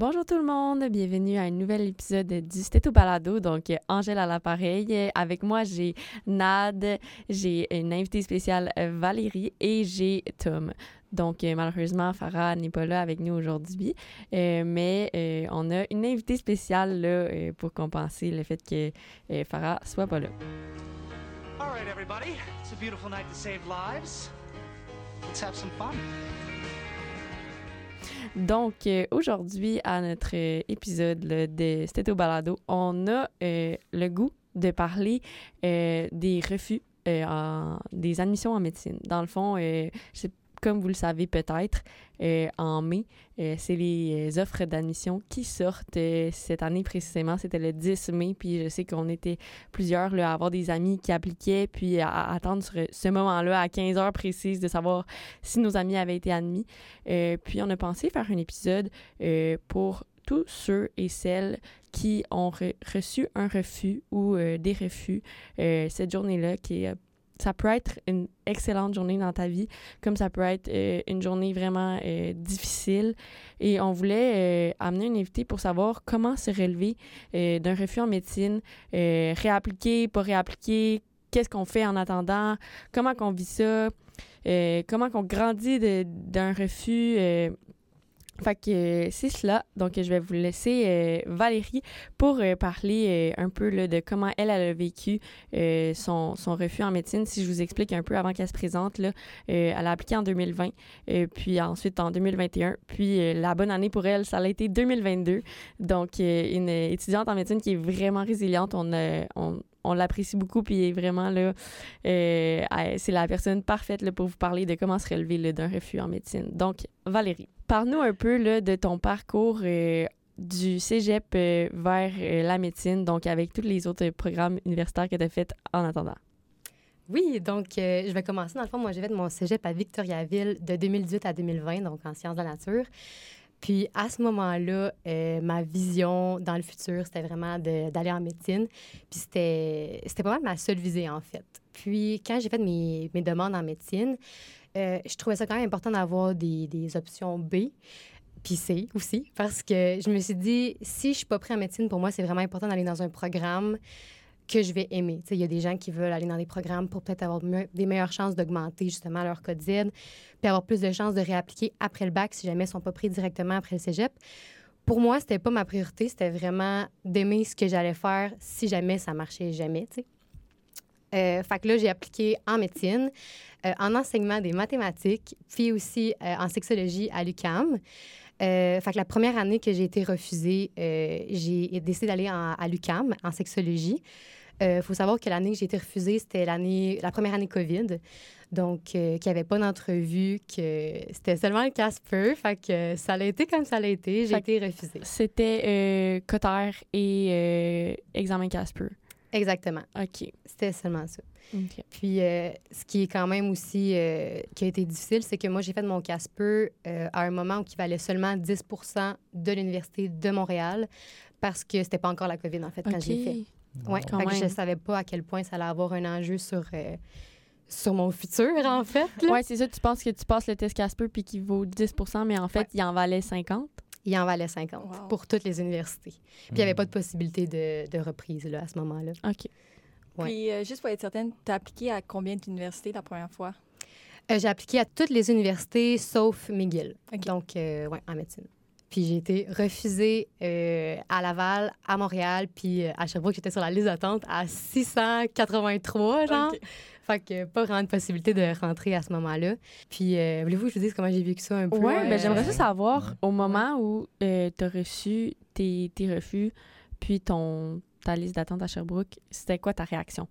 Bonjour tout le monde, bienvenue à un nouvel épisode du Stéto Balado. Donc, Angèle à l'appareil. Avec moi, j'ai Nad, j'ai une invitée spéciale Valérie et j'ai Tom. Donc, euh, malheureusement, Farah n'est pas là avec nous aujourd'hui, euh, mais euh, on a une invitée spéciale là, pour compenser le fait que Farah soit pas là. All right, everybody. It's a beautiful night to save lives. Let's have some fun. Donc, aujourd'hui, à notre épisode de Stéto Balado, on a le goût de parler des refus des admissions en médecine. Dans le fond, je sais comme vous le savez peut-être, euh, en mai, euh, c'est les euh, offres d'admission qui sortent cette année précisément. C'était le 10 mai, puis je sais qu'on était plusieurs là, à avoir des amis qui appliquaient, puis à, attendre sur ce moment-là à 15 heures précises de savoir si nos amis avaient été admis. puis on a pensé faire un épisode pour tous ceux et celles qui ont reçu un refus ou des refus cette journée-là qui est ça peut être une excellente journée dans ta vie, comme ça peut être euh, une journée vraiment euh, difficile. Et on voulait euh, amener une invité pour savoir comment se relever d'un refus en médecine, réappliquer, pas réappliquer, qu'est-ce qu'on fait en attendant, comment qu'on vit ça, comment qu'on grandit d'un refus fait que euh, c'est cela. Donc, je vais vous laisser euh, Valérie pour euh, parler un peu de comment elle, a vécu son, son, refus en médecine. Si je vous explique un peu avant qu'elle se présente, là, elle a appliqué en 2020, puis ensuite en 2021. Puis la bonne année pour elle, ça a été 2022. Donc, une étudiante en médecine qui est vraiment résiliente. On, on, on l'apprécie beaucoup, puis vraiment là, c'est la personne parfaite là, pour vous parler de comment se relever d'un refus en médecine. Donc, Valérie. Parle-nous un peu là, de ton parcours euh, du cégep euh, vers euh, la médecine, donc avec tous les autres programmes universitaires que tu as fait en attendant. Oui, donc je vais commencer. Dans le fond, moi, j'ai fait mon cégep à Victoriaville de 2018 à 2020, donc en sciences de la nature. Puis à ce moment-là, ma vision dans le futur, c'était vraiment d'aller en médecine. Puis c'était pas mal ma seule visée, en fait. Puis quand j'ai fait mes, mes, demandes en médecine, euh, je trouvais ça quand même important d'avoir des, options B. Puis C aussi, parce que je me suis dit, si je suis pas prêt en médecine, pour moi, c'est vraiment important d'aller dans un programme que je vais aimer. Il y a des gens qui veulent aller dans des programmes pour peut-être avoir des meilleures chances d'augmenter justement leur code Z, puis avoir plus de chances de réappliquer après le bac si jamais ils ne sont pas pris directement après le cégep. Pour moi, c'était pas ma priorité, c'était vraiment d'aimer ce que j'allais faire si jamais ça marchait jamais. Euh, fait que là, j'ai appliqué en médecine, euh, en enseignement des mathématiques, puis aussi euh, en sexologie à l'UCAM. fait que la première année que j'ai été refusée, j'ai décidé d'aller à l'UCAM en sexologie. Il faut savoir que l'année que j'ai été refusée, c'était l'année, la première année COVID. Donc, qu'il n'y avait pas d'entrevue, que c'était seulement le Casper. Fait que ça a été comme ça a été. J'ai été refusée. C'était Cotter et examen Casper. Exactement. OK. C'était seulement ça. Puis, euh, ce qui est quand même aussi euh, qui a été difficile, c'est que moi, j'ai fait mon CASPER euh, à un moment où il valait seulement 10 de l'Université de Montréal parce que c'était pas encore la COVID, en fait, quand j'ai fait. Oui, je ne savais pas à quel point ça allait avoir un enjeu sur, sur mon futur, en fait. Oui, c'est ça. Tu penses que tu passes le test CASPER puis qu'il vaut 10 mais en fait, il en valait 50 il en valait 50 pour toutes les universités. Puis il n'y avait pas de possibilité de, de reprise là, à ce moment-là. OK. Puis, euh, juste pour être certaine, tu as appliqué à combien d'universités la première fois? Euh, j'ai appliqué à toutes les universités sauf McGill. Donc, euh, oui, en médecine. Puis j'ai été refusée à Laval, à Montréal, puis à Sherbrooke, j'étais sur la liste d'attente à 683, genre. Fait que pas vraiment de possibilité de rentrer à ce moment-là. Puis, euh, voulez-vous que je vous dise comment j'ai vécu ça un peu? Oui, ben, j'aimerais ça savoir, au moment où euh, tu as reçu tes, tes, refus, puis ton, ta liste d'attente à Sherbrooke, c'était quoi ta réaction?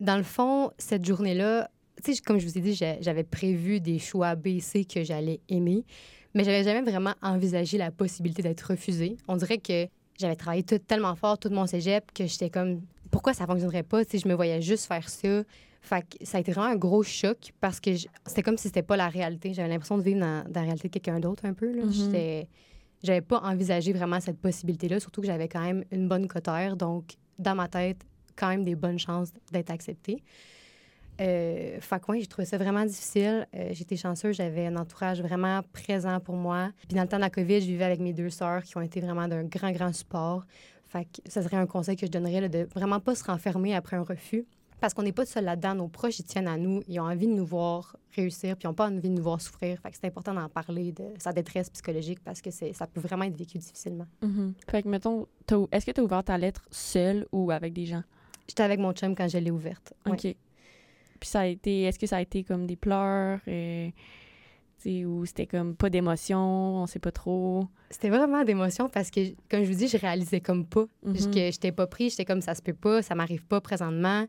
Dans le fond, cette journée-là, tu sais, comme je vous ai dit, j'avais prévu des choix B et C que j'allais aimer, mais j'avais jamais vraiment envisagé la possibilité d'être refusée. On dirait que j'avais travaillé tout, tellement fort, tout mon cégep, que j'étais comme, pourquoi ça fonctionnerait pas? si je me voyais juste faire ça? Fait que ça a été vraiment un gros choc parce que c'était comme si c'était pas la réalité. J'avais l'impression de vivre dans, la réalité de quelqu'un d'autre un peu. Là. Mm-hmm. J'avais pas envisagé vraiment cette possibilité-là, surtout que j'avais quand même une bonne cotère. Donc, dans ma tête, quand même des bonnes chances d'être acceptée. Euh, fait que, ouais, j'ai trouvé ça vraiment difficile. Euh, J'étais chanceuse, j'avais un entourage vraiment présent pour moi. Puis dans le temps de la COVID, je vivais avec mes deux sœurs qui ont été vraiment d'un grand, grand support. Fait que ça serait un conseil que je donnerais, là, de vraiment pas se renfermer après un refus. Parce qu'on n'est pas seul là-dedans. Nos proches, ils tiennent à nous. Ils ont envie de nous voir réussir, puis ils n'ont pas envie de nous voir souffrir. Fait que c'est important d'en parler de sa détresse psychologique parce que c'est- ça peut vraiment être vécu difficilement. Mhm. Fait que, mettons, est-ce que tu as ouvert ta lettre seule ou avec des gens? J'étais avec mon chum quand je l'ai ouverte. Ouais. OK. Puis ça a été, est-ce que ça a été comme des pleurs, euh, ou c'était comme pas d'émotion, on sait pas trop? C'était vraiment d'émotion parce que, comme je vous dis, je réalisais comme pas. Parce que j'étais pas pris, j'étais comme ça se peut pas, ça m'arrive pas présentement.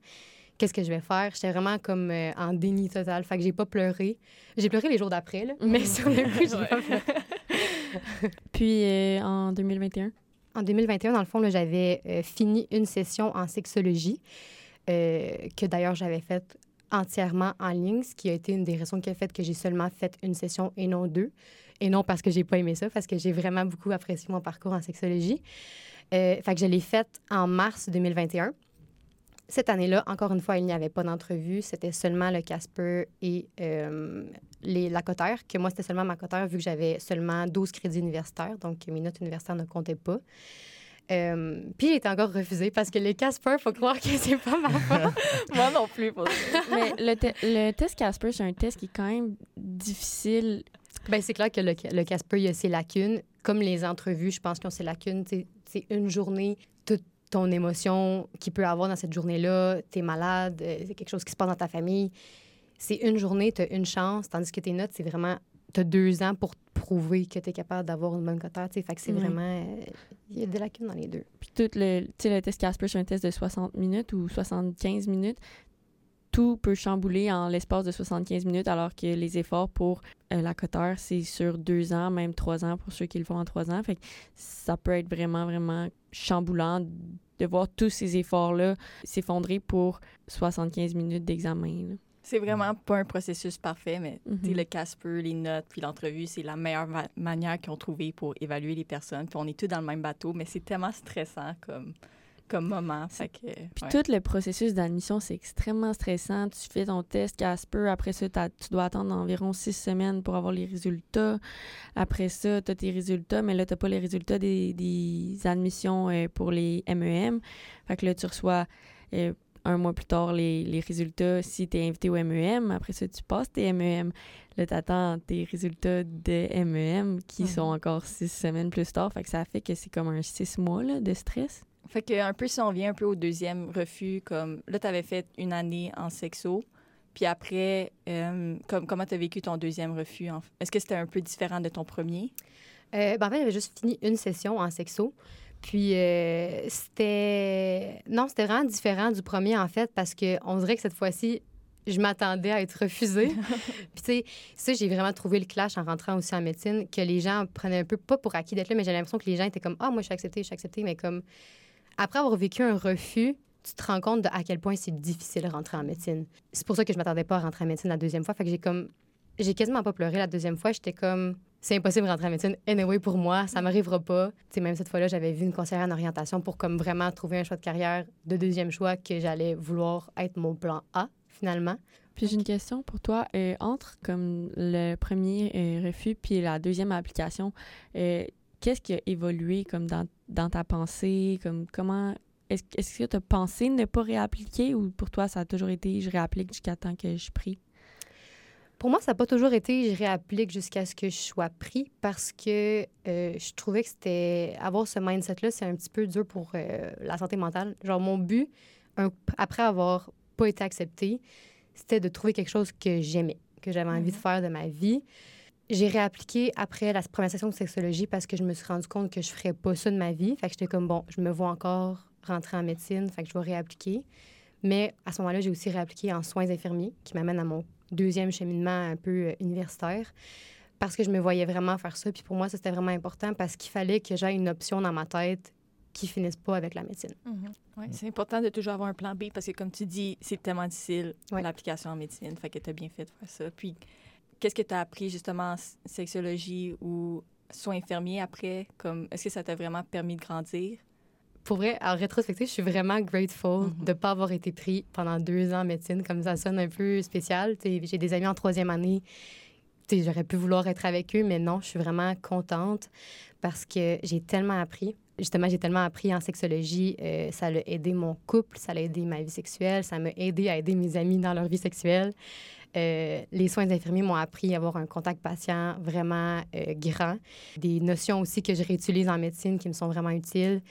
Qu'est-ce que je vais faire? J'étais vraiment comme euh, en déni total. Fait que j'ai pas pleuré. J'ai pleuré les jours d'après, là. Mais sur le coup, j'ai pas pleuré. Puis euh, en 2021? En 2021, dans le fond, là, j'avais euh, fini une session en sexologie euh, que d'ailleurs j'avais faite entièrement en ligne, ce qui a été une des raisons qui a fait que j'ai seulement fait une session et non deux. Et non parce que j'ai pas aimé ça, parce que j'ai vraiment beaucoup apprécié mon parcours en sexologie. Euh, fait que je l'ai faite en mars 2021. Cette année-là, encore une fois, il n'y avait pas d'entrevue. C'était seulement le Casper et euh, les, la que moi, c'était seulement ma cotère, vu que j'avais seulement 12 crédits universitaires, donc mes notes universitaires ne comptaient pas. Euh, puis j'ai été encore refusée parce que les Casper, faut croire que c'est pas ma faute. Moi non plus, pour ça. Mais le, te- le test Casper, c'est un test qui est quand même difficile. ben, c'est clair que le, le Casper, il y a ses lacunes. Comme les entrevues, je pense qu'ils ont ses lacunes. C'est une journée, toute ton émotion qu'il peut avoir dans cette journée-là. Tu es malade, euh, c'est quelque chose qui se passe dans ta famille. C'est une journée, tu as une chance, tandis que tes notes, c'est vraiment. Tu as deux ans pour prouver que tu es capable d'avoir une bonne. Fait que c'est vraiment. euh, Il y a des lacunes dans les deux. Puis tout le, le test Casper, c'est un test de 60 minutes ou 75 minutes. Tout peut chambouler en l'espace de 75 minutes, alors que les efforts pour euh, la coteur, c'est sur deux ans, même trois ans pour ceux qui le font en trois ans. Fait que ça peut être vraiment, vraiment chamboulant de voir tous ces efforts-là s'effondrer pour 75 minutes d'examen. C'est vraiment pas un processus parfait, mais sais, Mhm. le Casper, les notes, puis l'entrevue, c'est la meilleure ma- manière qu'ils ont trouvé pour évaluer les personnes. Puis on est tous dans le même bateau, mais c'est tellement stressant comme, comme moment. Fait que, Puis tout le processus d'admission, c'est extrêmement stressant. Tu fais ton test Casper, après ça, tu dois attendre environ six semaines pour avoir les résultats. Après ça, tu as tes résultats, mais là, tu pas les résultats des, des admissions euh, pour les MEM. Fait que là, tu reçois euh, un mois plus tard les, les résultats si tu es invité au MEM. Après ça, tu passes tes MEM. Là, tu attends tes résultats de MEM qui Mhm. sont encore six semaines plus tard. Fait que ça fait que c'est comme un six mois là, de stress. Fait que un peu si on vient un peu au deuxième refus, comme là, tu avais fait une année en sexo. Puis après, euh, comme, comment tu as vécu ton deuxième refus? en- Est-ce que c'était un peu différent de ton premier? Euh, ben, en fait, j'avais juste fini une session en sexo. Puis euh, c'était. Non, c'était vraiment différent du premier, en fait, parce qu'on dirait que cette fois-ci, je m'attendais à être refusée. Puis, tu sais, ça, j'ai vraiment trouvé le clash en rentrant aussi en médecine, que les gens prenaient un peu, pas pour acquis d'être là, mais j'ai l'impression que les gens étaient comme Ah, moi, je suis acceptée, je suis acceptée, mais comme. Après avoir vécu un refus, tu te rends compte de à quel point c'est difficile de rentrer en médecine. C'est pour ça que je m'attendais pas à rentrer en médecine la deuxième fois. Fait que j'ai comme. J'ai quasiment pas pleuré la deuxième fois. J'étais comme c'est impossible de rentrer en médecine. Anyway, pour moi, ça m'arrivera pas. Tu sais, même cette fois-là, j'avais vu une conseillère en orientation pour comme vraiment trouver un choix de carrière de deuxième choix que j'allais vouloir être mon plan A, finalement. Puis j'ai une question pour toi. Euh, entre comme le premier euh, refus puis la deuxième application, euh, qu'est-ce qui a évolué comme dans, dans ta pensée? Comme comment est-ce, est-ce que tu as pensé ne pas réappliquer ou pour toi ça a toujours été je réapplique jusqu'à temps que je prie? Pour moi, ça n'a pas toujours été je réapplique jusqu'à ce que je sois pris parce que euh, je trouvais que c'était. Avoir ce mindset-là, c'est un petit peu dur pour euh, la santé mentale. Genre, mon but, un- après avoir pas été accepté, c'était de trouver quelque chose que j'aimais, que j'avais envie de faire de ma vie. J'ai réappliqué après la première session de sexologie parce que je me suis rendu compte que je ferais pas ça de ma vie. Fait que j'étais comme, bon, je me vois encore rentrer en médecine, fait que je vais réappliquer. Mais à ce moment-là, j'ai aussi réappliqué en soins infirmiers, qui m'amène à mon deuxième cheminement un peu euh, universitaire, parce que je me voyais vraiment faire ça. Puis pour moi, ça, c'était vraiment important parce qu'il fallait que j'aie une option dans ma tête qui finisse pas avec la médecine. Ouais, C'est important de toujours avoir un plan B parce que, comme tu dis, c'est tellement difficile Ouais. l'application en médecine. Fait que tu as bien fait de faire ça. Puis, qu'est-ce que tu as appris justement en sexologie ou soins infirmiers après? Comme, est-ce que ça t'a vraiment permis de grandir? Pour vrai, en rétrospective, je suis vraiment grateful Mhm. de ne pas avoir été pris pendant deux ans en médecine. Comme ça sonne un peu spécial. J'ai des amis en troisième année. J'aurais pu vouloir être avec eux, mais non, je suis vraiment contente parce que j'ai tellement appris. Justement, j'ai tellement appris en sexologie. euh, ça a aidé mon couple, ça a aidé ma vie sexuelle, ça m'a aidé à aider mes amis dans leur vie sexuelle. Euh, les soins infirmiers m'ont appris à avoir un contact patient vraiment euh, grand. Des notions aussi que je réutilise en médecine qui me sont vraiment utiles.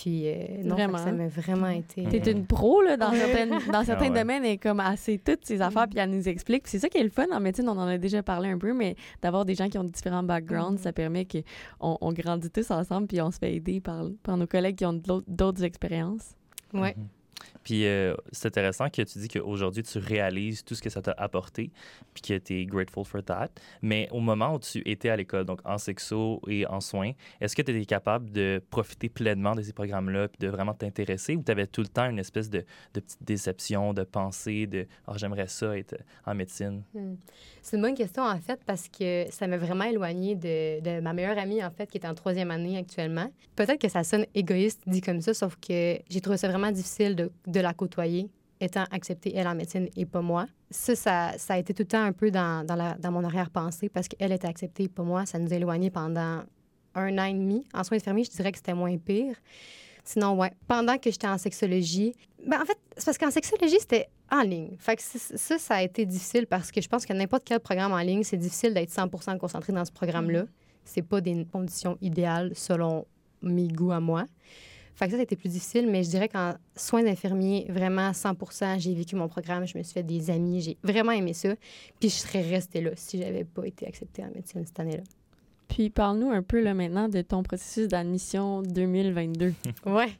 Puis, euh, non, Vraiment. ça m'a vraiment été. T'es une pro là, dans, dans certains Ah ouais. domaines et comme sait toutes ces affaires puis elle nous explique. Puis c'est ça qui est le fun en médecine, on en a déjà parlé un peu, mais d'avoir des gens qui ont différents backgrounds, Mhm. ça permet qu'on on grandit tous ensemble puis on se fait aider par, par nos collègues qui ont d'autres expériences. Ouais. Mhm. Puis euh, c'est intéressant que tu dis qu'aujourd'hui, tu réalises tout ce que ça t'a apporté, puis que tu es grateful for that. Mais au moment où tu étais à l'école, donc en sexo et en soins, est-ce que tu étais capable de profiter pleinement de ces programmes-là, puis de vraiment t'intéresser, ou tu avais tout le temps une espèce de, de petite déception, de pensée, de « Ah, j'aimerais ça être en médecine? Hmm. C'est une bonne question, en fait, parce que ça m'a vraiment éloignée de, de ma meilleure amie, en fait, qui est en troisième année actuellement. Peut-être que ça sonne égoïste dit comme ça, sauf que j'ai trouvé ça vraiment difficile de, de la côtoyer, étant acceptée, elle, en médecine et pas moi. Ça, ça, ça a été tout le temps un peu dans, dans, la- dans mon arrière-pensée, parce qu'elle était acceptée et pas moi. Ça nous a éloignés pendant un an et demi. En soins infirmiers, je dirais que c'était moins pire. Sinon, ouais. Pendant que j'étais en sexologie, ben, en fait, c'est parce qu'en sexologie, c'était en ligne. Fait que ça, ça a été difficile parce que je pense que n'importe quel programme en ligne, c'est difficile d'être 100 concentré dans ce programme-là. C'est pas des conditions idéales selon mes goûts à moi. Fait que ça, c'était plus difficile, mais je dirais qu'en soins infirmiers, vraiment 100% j'ai vécu mon programme, je me suis fait des amis, j'ai vraiment aimé ça. Puis je serais restée là si j'avais pas été acceptée en médecine cette année-là. Puis parle-nous un peu là, maintenant de ton processus d'admission 2022. Ouais.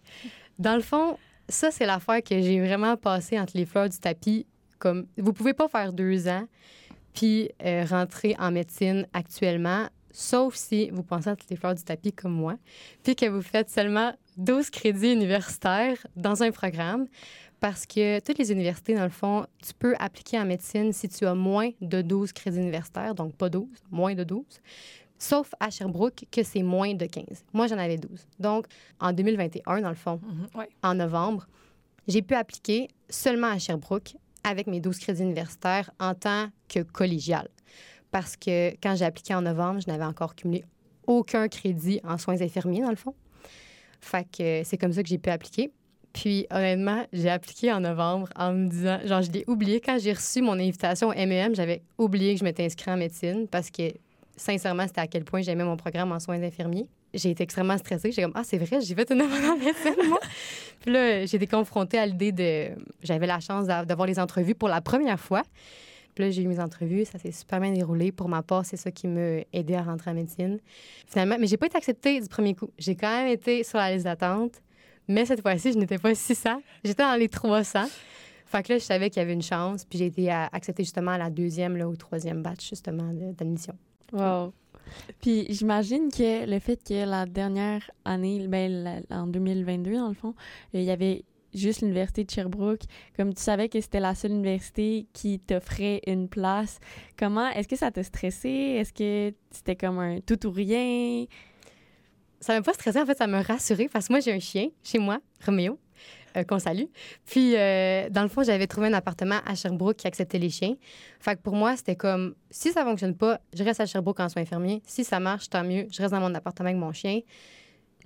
Dans le fond, ça, c'est l'affaire que j'ai vraiment passée entre les fleurs du tapis. Comme, vous pouvez pas faire deux ans puis euh, rentrer en médecine actuellement, sauf si vous pensez entre les fleurs du tapis comme moi, puis que vous faites seulement 12 crédits universitaires dans un programme. Parce que toutes les universités, dans le fond, tu peux appliquer en médecine si tu as moins de 12 crédits universitaires, donc pas 12, moins de 12. Sauf à Sherbrooke, que c'est moins de 15. Moi, j'en avais 12. Donc, en 2021, dans le fond, Ouais. en novembre, j'ai pu appliquer seulement à Sherbrooke avec mes 12 crédits universitaires en tant que collégial. Parce que quand j'ai appliqué en novembre, je n'avais encore cumulé aucun crédit en soins infirmiers, dans le fond. Fait que c'est comme ça que j'ai pu appliquer. Puis, honnêtement, j'ai appliqué en novembre en me disant, genre, je l'ai oublié. Quand j'ai reçu mon invitation au MEM, j'avais oublié que je m'étais inscrite en médecine parce que, sincèrement, c'était à quel point j'aimais mon programme en soins infirmiers. J'ai été extrêmement stressée. J'étais comme, ah, c'est vrai, j'ai fait une demande en médecine, moi. Puis là, j'ai été confrontée à l'idée de. J'avais la chance d'a- d'avoir les entrevues pour la première fois. Là, j'ai eu mes entrevues, ça s'est super bien déroulé. Pour ma part, c'est ça qui m'a aidé à rentrer en médecine. Finalement, mais j'ai pas été acceptée du premier coup. J'ai quand même été sur la liste d'attente, mais cette fois-ci, je n'étais pas 600. J'étais dans les 300. Fait que là, je savais qu'il y avait une chance, puis j'ai été acceptée justement à la deuxième ou troisième batch, justement, d'admission. Wow. Puis j'imagine que le fait que la dernière année, ben, en 2022, dans le fond, il y avait juste l'université de Sherbrooke. Comme tu savais que c'était la seule université qui t'offrait une place, comment, est-ce que ça t'a stressé? Est-ce que c'était comme un tout ou rien? Ça m'a pas stressé, en fait, ça m'a rassurée parce que moi, j'ai un chien chez moi, Roméo, euh, qu'on salue. Puis, euh, dans le fond, j'avais trouvé un appartement à Sherbrooke qui acceptait les chiens. Fait que pour moi, c'était comme, si ça fonctionne pas, je reste à Sherbrooke en soins infirmiers. Si ça marche, tant mieux, je reste dans mon appartement avec mon chien.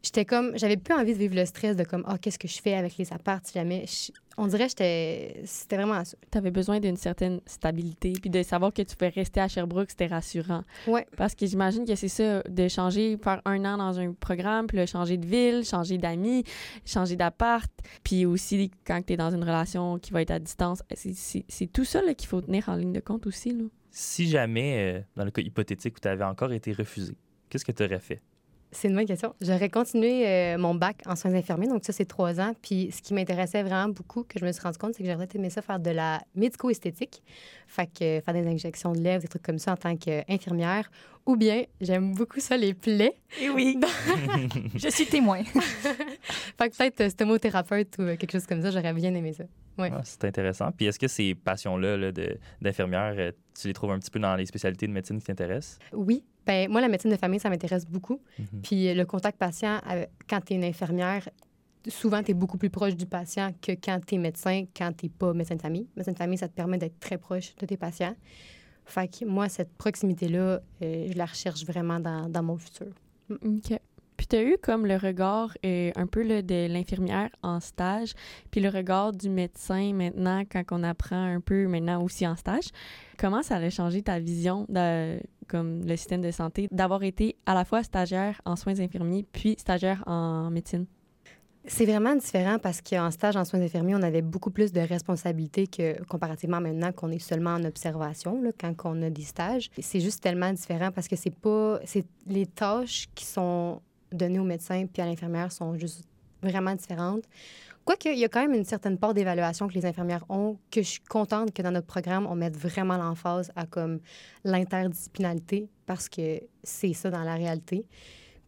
J'étais comme, j'avais plus envie de vivre le stress de comme, ah, qu'est-ce que je fais avec les apparts si jamais. Je- on dirait que j'étais, c'était vraiment ça. Tu avais besoin d'une certaine stabilité, puis de savoir que tu pouvais rester à Sherbrooke, c'était rassurant. Ouais. Parce que j'imagine que c'est ça, de changer, faire un an dans un programme, puis là, changer de ville, changer d'amis, changer d'appart, puis aussi quand tu es dans une relation qui va être à distance. C'est- C'est tout ça là, qu'il faut tenir en ligne de compte aussi. Là. Si jamais, euh, dans le cas hypothétique où tu avais encore été refusé, qu'est-ce que tu aurais fait? C'est une bonne question. J'aurais continué euh, mon bac en soins infirmiers, donc ça, c'est trois ans. Puis ce qui m'intéressait vraiment beaucoup, que je me suis rendu compte, c'est que j'aurais aimé ça faire de la médico-esthétique. Fait que euh, faire des injections de lèvres, des trucs comme ça en tant qu'infirmière. Ou bien, j'aime beaucoup ça, les plaies. Et oui, je suis témoin. Fait que peut-être euh, stomothérapeute ou quelque chose comme ça, j'aurais bien aimé ça. Ouais. Ah, c'est intéressant. Puis est-ce que ces passions-là là, de- d'infirmière, tu les trouves un petit peu dans les spécialités de médecine qui t'intéressent? Oui. Ben, moi, la médecine de famille, ça m'intéresse beaucoup. Mhm. Puis euh, le contact patient, euh, quand tu es une infirmière, souvent, tu es beaucoup plus proche du patient que quand tu es médecin, quand tu n'es pas médecin de famille. Médecin de famille, ça te permet d'être très proche de tes patients. Fait que moi, cette proximité-là, euh, je la recherche vraiment dans, dans mon futur. OK. Puis tu as eu comme le regard euh, un peu là, de l'infirmière en stage, puis le regard du médecin maintenant quand on apprend un peu maintenant aussi en stage. Comment ça a changé ta vision comme le système de santé d'avoir été à la fois stagiaire en soins infirmiers puis stagiaire en médecine? C'est vraiment différent parce qu'en stage en soins infirmiers, on avait beaucoup plus de responsabilités que comparativement maintenant qu'on est seulement en observation, là, quand on a des stages. C'est juste tellement différent parce que c'est pas... C'est les tâches qui sont données aux médecins puis à l'infirmière sont juste vraiment différentes. Quoique, il y a quand même une certaine part d'évaluation que les infirmières ont, que je suis contente que dans notre programme, on mette vraiment l'emphase à comme l'interdisciplinarité parce que c'est ça dans la réalité.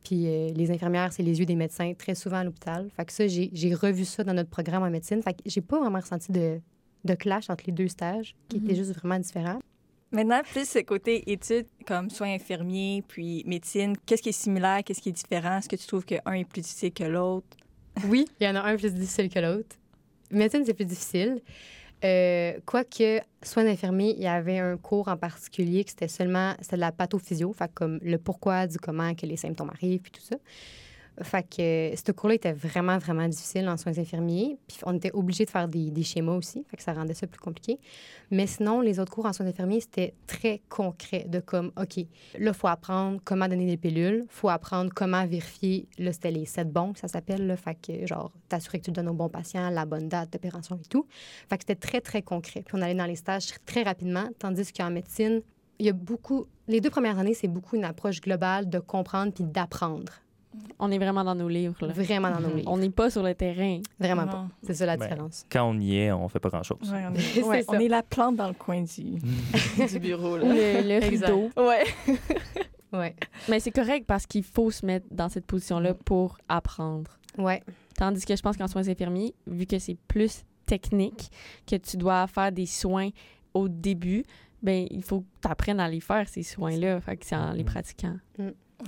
Puis euh, les infirmières, c'est les yeux des médecins très souvent à l'hôpital. Fait que ça, j'ai revu ça dans notre programme en médecine. Fait que j'ai pas vraiment ressenti de, de clash entre les deux stages, qui étaient Mhm. juste vraiment différents. Maintenant, plus ce côté études comme soins infirmiers puis médecine, qu'est-ce qui est similaire, qu'est-ce qui est différent? Est-ce que tu trouves qu'un est plus difficile que l'autre? Oui, il y en a un plus difficile que l'autre. Médecine, c'est plus difficile. Euh, Quoique, soins d'infirmier, il y avait un cours en particulier que c'était seulement de la pathophysio, fait comme le pourquoi du comment que les symptômes arrivent, puis tout ça. Fait que ce cours-là était vraiment, vraiment difficile en soins infirmiers. Puis on était obligé de faire des, schémas aussi, fait que ça rendait ça plus compliqué. Mais sinon, les autres cours en soins infirmiers, c'était très concret, de comme, OK, là, il faut apprendre comment donner des pilules, faut apprendre comment vérifier, là, c'était les sept bons, ça s'appelle, là, fait que, genre, t'assurer que tu donnes au bon patient, la bonne date d'opération et tout. Fait que c'était très, très concret. Puis on allait dans les stages très rapidement, tandis qu'en médecine, il y a beaucoup... Les deux premières années, c'est beaucoup une approche globale de comprendre puis d'apprendre. On est vraiment dans nos livres. Là. Vraiment dans nos livres. On n'est pas sur le terrain. Vraiment pas. C'est ça la Ben, différence. Quand on y est, on fait pas grand-chose. Ouais, on, C'est est, ouais, ça. on est la plante dans le coin du, du bureau. Là. le, rideau. Ouais. Ouais. Mais c'est correct parce qu'il faut se mettre dans cette position-là pour apprendre. Ouais. Tandis que je pense qu'en soins infirmiers, vu que c'est plus technique, que tu dois faire des soins au début, ben il faut que tu apprennes à les faire, ces soins-là. Fait que c'est en les Mhm. pratiquant.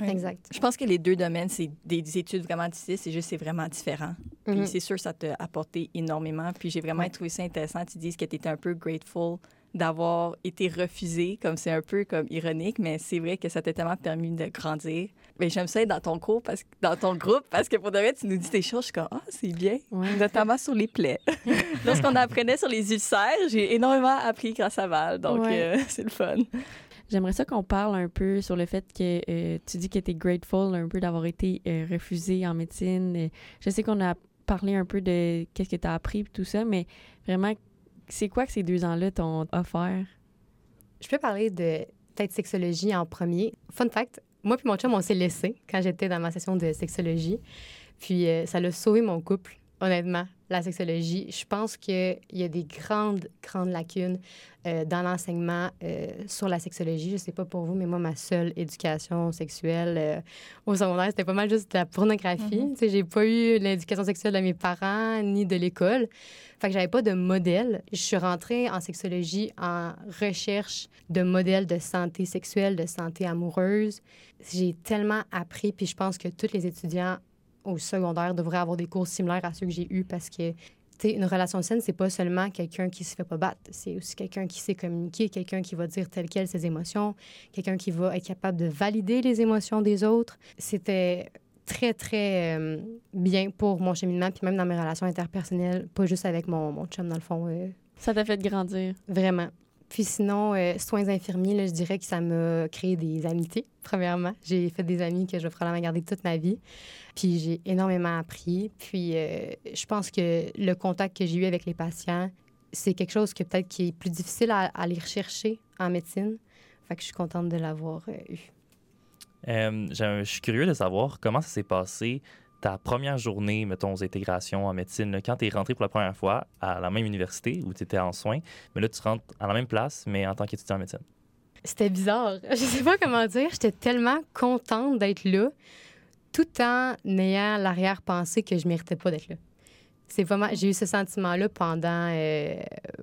Exact. Je pense que les deux domaines, c'est des études vraiment difficiles, c'est juste c'est vraiment différent. Puis Mhm. c'est sûr, ça t'a apporté énormément. Puis j'ai vraiment trouvé ça intéressant. Tu dis que tu étais un peu grateful d'avoir été refusé, comme c'est un peu comme ironique, mais c'est vrai que ça t'a tellement permis de grandir. Mais j'aime ça être dans ton cours, parce que, dans ton groupe, parce que pour de vrai, tu nous dis des choses, je suis comme, ah, c'est bien. Ouais. Notamment sur les plaies. Lorsqu'on apprenait sur les ulcères, j'ai énormément appris grâce à Val, donc Ouais. euh, c'est le fun. J'aimerais ça qu'on parle un peu sur le fait que euh, tu dis que tu es grateful un peu d'avoir été euh, refusé en médecine. Euh, Je sais qu'on a parlé un peu de qu'est-ce que tu as appris et tout ça, mais vraiment, c'est quoi que ces deux ans-là t'ont offert? Je peux parler de sexologie en premier. Fun fact, moi puis mon chum, on s'est laissé quand j'étais dans ma session de sexologie. Puis euh, ça l'a sauvé mon couple, honnêtement, la sexologie. Je pense qu'il y a des grandes, grandes lacunes euh, dans l'enseignement euh, sur la sexologie. Je sais pas pour vous, mais moi, ma seule éducation sexuelle euh, au secondaire, c'était pas mal juste de la pornographie. Tu sais, j'ai pas eu l'éducation sexuelle de mes parents ni de l'école. Fait que j'avais pas de modèle. Je suis rentrée en sexologie en recherche de modèles de santé sexuelle, de santé amoureuse. J'ai tellement appris, puis je pense que tous les étudiants au secondaire devraient avoir des cours similaires à ceux que j'ai eus parce que tu sais, une relation saine, c'est pas seulement quelqu'un qui se fait pas battre, c'est aussi quelqu'un qui sait communiquer, quelqu'un qui va dire tel quel ses émotions, quelqu'un qui va être capable de valider les émotions des autres. C'était très, très euh, bien pour mon cheminement, puis même dans mes relations interpersonnelles, pas juste avec mon, mon chum, dans le fond, euh, Ça t'a fait grandir. vraiment. Puis sinon, euh, soins infirmiers, là, je dirais que ça m'a créé des amitiés, premièrement. J'ai fait des amis que je vais probablement garder toute ma vie. Puis j'ai énormément appris. Puis euh, je pense que le contact que j'ai eu avec les patients, c'est quelque chose que peut-être qui est plus difficile à, à aller rechercher en médecine. Fait que je suis contente de l'avoir euh, eu. Je suis curieux de savoir comment ça s'est passé ta première journée, mettons, aux intégrations en médecine, quand tu es rentré pour la première fois à la même université où tu étais en soins, mais là, tu rentres à la même place, mais en tant qu'étudiant en médecine. C'était bizarre. Je sais pas comment dire. J'étais tellement contente d'être là, tout en ayant l'arrière-pensée que je méritais pas d'être là. C'est pas mal. J'ai eu ce sentiment-là pendant euh,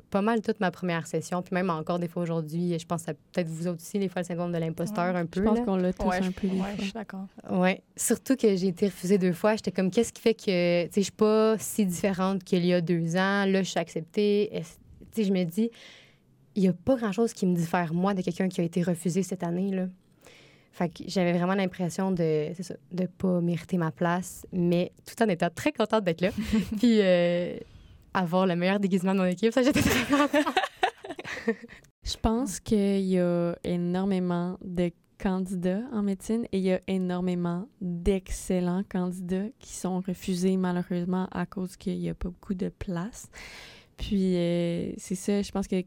pas mal toute ma première session, puis même encore des fois aujourd'hui. Je pense que peut-être vous autres aussi, des fois, le syndrome de l'imposteur un peu. Je pense qu'on l'a tous Ouais, un peu fois. je suis d'accord. Ouais, surtout que j'ai été refusée deux fois. J'étais comme, qu'est-ce qui fait que, tu sais, je suis pas si différente qu'il y a deux ans. Là, je suis acceptée. Tu sais, je me dis, il y a pas grand-chose qui me diffère, moi, de quelqu'un qui a été refusé cette année, là. Fait que j'avais vraiment l'impression de, de pas mériter ma place, mais tout en étant très contente d'être là. Puis euh, avoir le meilleur déguisement de mon équipe, ça, j'étais très contente. Je pense qu'il y a énormément de candidats en médecine et il y a énormément d'excellents candidats qui sont refusés malheureusement à cause qu'il n'y a pas beaucoup de place. Puis euh, c'est ça, je pense que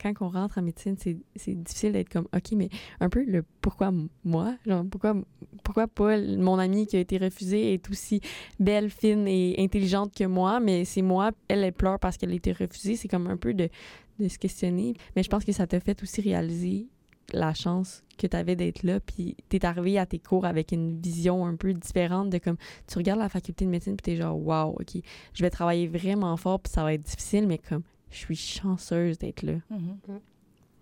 quand on rentre en médecine, c'est difficile d'être comme OK, mais un peu le pourquoi moi, genre pourquoi pourquoi pas mon amie qui a été refusée est aussi belle, fine et intelligente que moi, mais c'est moi, elle elle pleure parce qu'elle a été refusée, c'est comme un peu de de se questionner. Mais je pense que ça t'a fait aussi réaliser la chance que tu avais d'être là. Puis t'es arrivé à tes cours avec une vision un peu différente de comme tu regardes la faculté de médecine puis t'es genre wow, ok, je vais travailler vraiment fort puis ça va être difficile, mais comme je suis chanceuse d'être là. Mhm. Mm.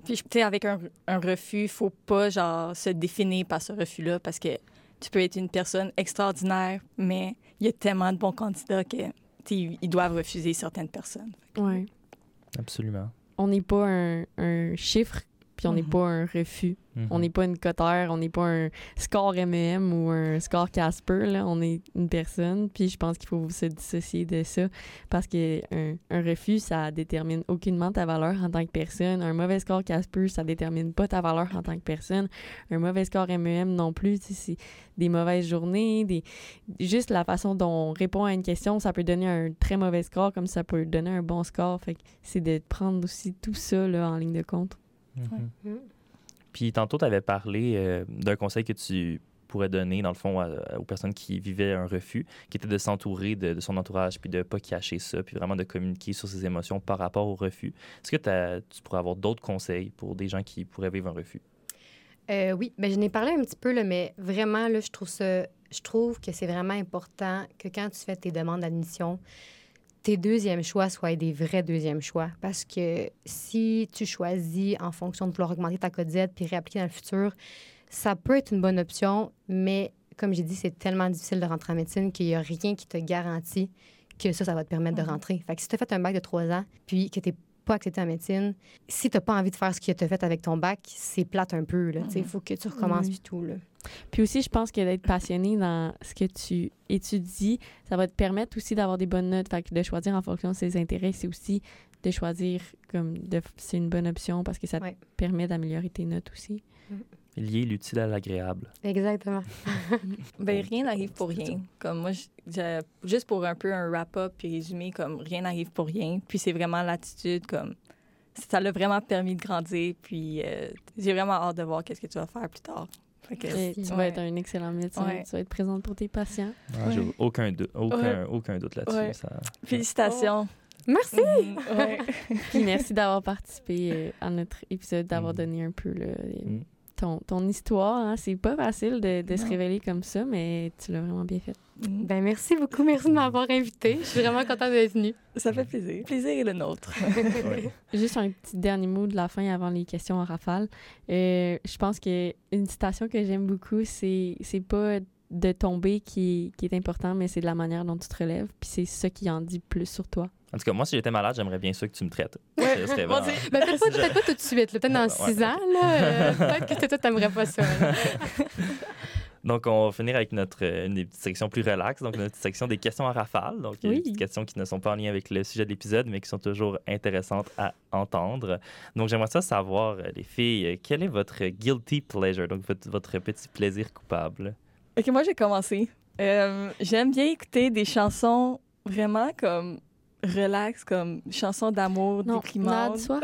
Puis, tu sais, avec un, un refus, faut pas, genre, se définir par ce refus-là parce que tu peux être une personne extraordinaire, mais il y a tellement de bons candidats que, ils doivent refuser certaines personnes. Ouais. Absolument. On n'est pas un, un chiffre puis on n'est Mhm. pas un refus. Mhm. On n'est pas une cotère, on n'est pas un score MEM ou un score Casper. Là. On est une personne. Puis je pense qu'il faut se dissocier de ça parce qu'un un refus, ça détermine aucunement ta valeur en tant que personne. Un mauvais score Casper, ça détermine pas ta valeur en tant que personne. Un mauvais score MEM non plus. C'est des mauvaises journées, des... juste la façon dont on répond à une question, ça peut donner un très mauvais score comme ça peut donner un bon score. Fait que c'est de prendre aussi tout ça là, en ligne de compte. Mhm. Mm. Puis tantôt, tu avais parlé euh, d'un conseil que tu pourrais donner, dans le fond, à- aux personnes qui vivaient un refus, qui était de s'entourer de, de son entourage, puis de pas cacher ça, puis vraiment de communiquer sur ses émotions par rapport au refus. Est-ce que t'as- tu pourrais avoir d'autres conseils pour des gens qui pourraient vivre un refus? Euh, oui, mais je n'ai parlé un petit peu, là, mais vraiment, là, je trouve ça, je trouve que c'est vraiment important que quand tu fais tes demandes d'admission, tes deuxièmes choix soient des vrais deuxièmes choix. Parce que si tu choisis en fonction de vouloir augmenter ta codette puis réappliquer dans le futur, ça peut être une bonne option, mais comme j'ai dit, c'est tellement difficile de rentrer en médecine qu'il n'y a rien qui te garantit que ça, ça va te permettre de Mhm. rentrer. Fait que si tu as fait un bac de trois ans, puis que tu n'es pas accepté en médecine, si tu n'as pas envie de faire ce que tu as fait avec ton bac, c'est plate un peu. Il faut que tu recommences puis tout. Là. Puis aussi, je pense que d'être passionné dans ce que tu étudies, ça va te permettre aussi d'avoir des bonnes notes. Fait que de choisir en fonction de ses intérêts, c'est aussi de choisir comme de c'est une bonne option parce que ça Ouais. te permet d'améliorer tes notes aussi. Lier l'utile à l'agréable. Exactement. Ben, rien n'arrive pour rien. Comme moi, je- je- juste pour un peu un wrap-up puis résumer, comme rien n'arrive pour rien. Puis c'est vraiment l'attitude, comme ça l'a vraiment permis de grandir. Puis euh, j'ai vraiment hâte de voir qu'est-ce que tu vas faire plus tard. Tu vas être un excellent médecin. Ouais. Tu vas être présente pour tes patients. Ah, J'ai aucun, doute- aucun, Ouais. aucun doute là-dessus. Ouais. ça- Félicitations. Merci. Mhm, ouais. Puis merci d'avoir participé euh, à notre épisode, d'avoir Mhm. donné un peu là, Mm. Ton, ton histoire. hein. C'est pas facile de, de se révéler comme ça, mais tu l'as vraiment bien fait. Ben, merci beaucoup. Merci de m'avoir invité. Je suis vraiment contente d'être venue. Ça fait plaisir. Plaisir est le nôtre. Ouais. Juste un petit dernier mot de la fin avant les questions en rafale. Euh, je pense que une citation que j'aime beaucoup, c'est c'est pas de tomber qui, qui est important, mais c'est de la manière dont tu te relèves. Puis c'est ça qui en dit plus sur toi. En tout cas, moi, si j'étais malade, j'aimerais bien ça que tu me traites. Ouais. Bon, vraiment- c'est- Ben, peut-être pas, tout de suite. Peut-être dans Ouais. six ans. Là, euh, peut-être que toi, t'aimerais pas ça. Donc, on va finir avec notre, euh, une des petites sections plus relax, donc notre petite section des questions en rafale. Donc, il y a Oui. des petites questions qui ne sont pas en lien avec le sujet de l'épisode, mais qui sont toujours intéressantes à entendre. Donc, j'aimerais ça savoir, euh, les filles, euh, quel est votre guilty pleasure, donc votre, votre petit plaisir coupable? OK, moi, j'ai commencé. Euh, J'aime bien écouter des chansons vraiment comme relax, comme chanson d'amour Non, Nad, déprimante. sois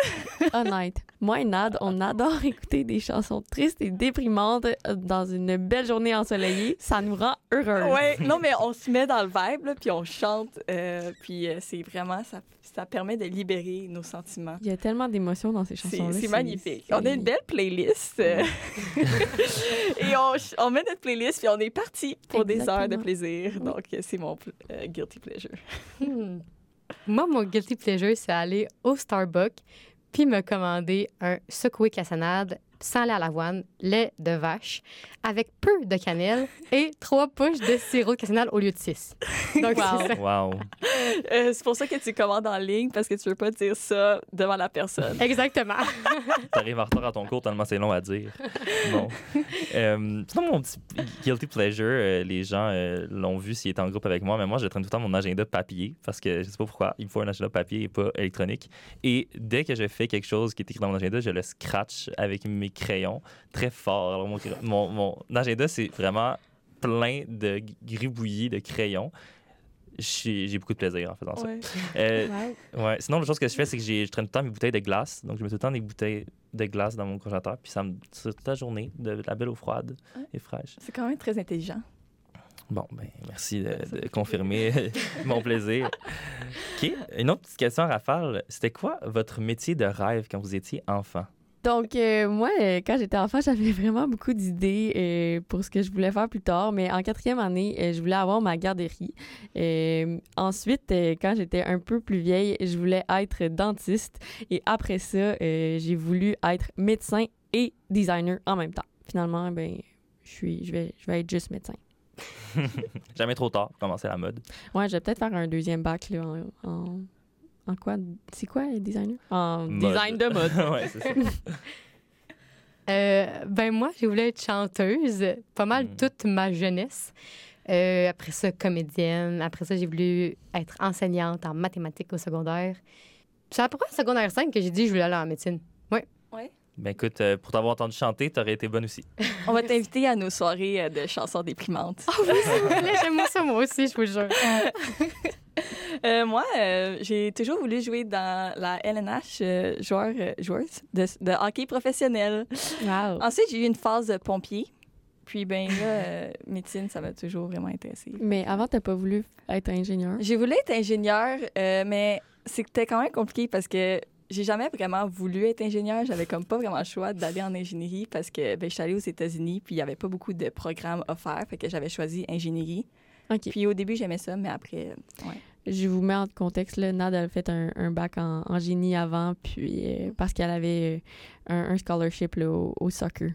honnête. Moi et Nad, on adore écouter des chansons tristes et déprimantes euh, dans une belle journée ensoleillée. Ça nous rend heureux. Ouais, non, mais on se met dans le vibe, là, puis on chante, euh, puis euh, c'est vraiment, ça, ça permet de libérer nos sentiments. Il y a tellement d'émotions dans ces chansons-là. c'est magnifique. On a une belle playlist. euh, et on, on met notre playlist, puis on est parti pour des heures de Exactement. plaisir. Donc, euh, c'est mon euh, guilty pleasure. Moi, mon guilty pleasure, c'est aller au Starbucks puis me commander un secoué cassonade sans lait à l'avoine, lait de vache, avec peu de cannelle et trois push de sirop de cassonade au lieu de six. Donc, Wow. c'est ça. Wow. Euh, c'est pour ça que tu commandes en ligne, parce que tu veux pas dire ça devant la personne. Exactement. T'arrives en retard à ton cours tellement c'est long à dire. Bon. Euh, sinon, mon petit guilty pleasure, euh, les gens euh, l'ont vu s'ils étaient en groupe avec moi, mais moi, je traîne tout le temps mon agenda papier parce que je sais pas pourquoi, il me faut un agenda papier et pas électronique. Et dès que je fais quelque chose qui est écrit dans mon agenda, je le scratch avec mes crayons très fort. Alors, mon, mon, mon agenda, c'est vraiment plein de gribouillis de crayons. J'ai beaucoup de plaisir en faisant ça. Ouais. Euh, Wow. Ouais. Sinon, la chose que je fais, c'est que je traîne tout le temps mes bouteilles de glace. Donc, je mets tout le temps des bouteilles de glace dans mon congélateur. Puis, ça me. Toute la journée de, de la belle eau froide Ouais. et fraîche. C'est quand même très intelligent. Bon, ben, merci de, de confirmer mon plaisir. OK. Une autre petite question, Rafale. C'était quoi votre métier de rêve quand vous étiez enfant? Donc, euh, moi, euh, quand j'étais enfant, j'avais vraiment beaucoup d'idées euh, pour ce que je voulais faire plus tard. Mais en quatrième année, euh, je voulais avoir ma garderie. Ensuite, quand j'étais un peu plus vieille, je voulais être dentiste. Et après ça, j'ai voulu être médecin et designer en même temps. Finalement, ben, je suis, je vais, je vais être juste médecin. Jamais trop tard commencer la mode. Ouais, je vais peut-être faire un deuxième bac là, en, en, en quoi? C'est quoi, designer? En Mode. design de mode. ouais, c'est ça. Euh, ben moi, j'ai voulu être chanteuse pas mal Mm. toute ma jeunesse. Euh, après ça, comédienne. Après ça, j'ai voulu être enseignante en mathématiques au secondaire. C'est à peu près en secondaire 5 que j'ai dit que je voulais aller en médecine. Ben, écoute, euh, pour t'avoir entendu chanter, t'aurais été bonne aussi. On va t'inviter à nos soirées euh, de chansons déprimantes. Ah oui, c'est vrai, j'aime ça moi aussi, je vous jure. Euh, moi, euh, j'ai toujours voulu jouer dans la LNH, euh, joueur, euh, joueuse de, de hockey professionnel. Wow. Ensuite, j'ai eu une phase de pompier. Puis, ben là, médecine, ça m'a toujours vraiment intéressé. Mais avant, t'as pas voulu être ingénieur? J'ai voulu être ingénieur, mais c'était quand même compliqué parce que j'ai jamais vraiment voulu être ingénieur. J'avais comme pas vraiment le choix d'aller en ingénierie parce que ben, je suis allée aux États-Unis puis il y avait pas beaucoup de programmes offerts. Fait que j'avais choisi ingénierie. OK. Puis au début, j'aimais ça, mais après, ouais. Je vous mets en contexte, là, Nad a fait un, un bac en, en génie avant, puis euh, parce qu'elle avait euh, un, un scholarship là, au, au soccer.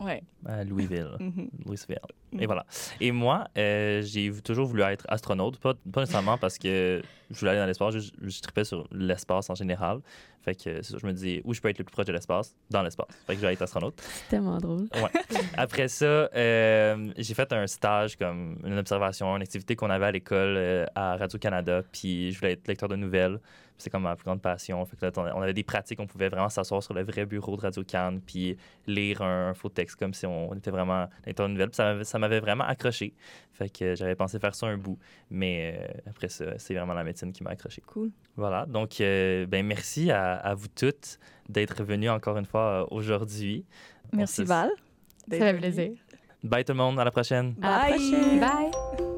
Ouais. À Louisville. Mhm. Louisville. Mm. Et voilà. Et moi, euh, j'ai toujours voulu être astronaute. Pas, pas nécessairement parce que je voulais aller dans l'espace, je, je tripais sur l'espace en général. Fait que ça, je me dis où je peux être le plus proche de l'espace, dans l'espace. Fait que je vais être astronaute. C'est tellement drôle. Après ça, euh, j'ai fait un stage comme une observation, une activité qu'on avait à l'école euh, à Radio-Canada. Puis je voulais être lecteur de nouvelles. C'est comme ma plus grande passion. Fait que là, on avait des pratiques, on pouvait vraiment s'asseoir sur le vrai bureau de Radio-Can puis lire un, un faux texte comme si on était vraiment lecteur de nouvelles. Puis ça m'avait vraiment accroché. Fait que j'avais pensé faire ça un bout. Mais euh, après ça, c'est vraiment la médecine qui m'a accroché. Cool. Voilà. Donc, euh, ben merci à, à vous toutes d'être venues encore une fois euh, aujourd'hui. Merci Val. Ça fait plaisir. Bye tout le monde, à la prochaine. À la Bye. prochaine. Bye!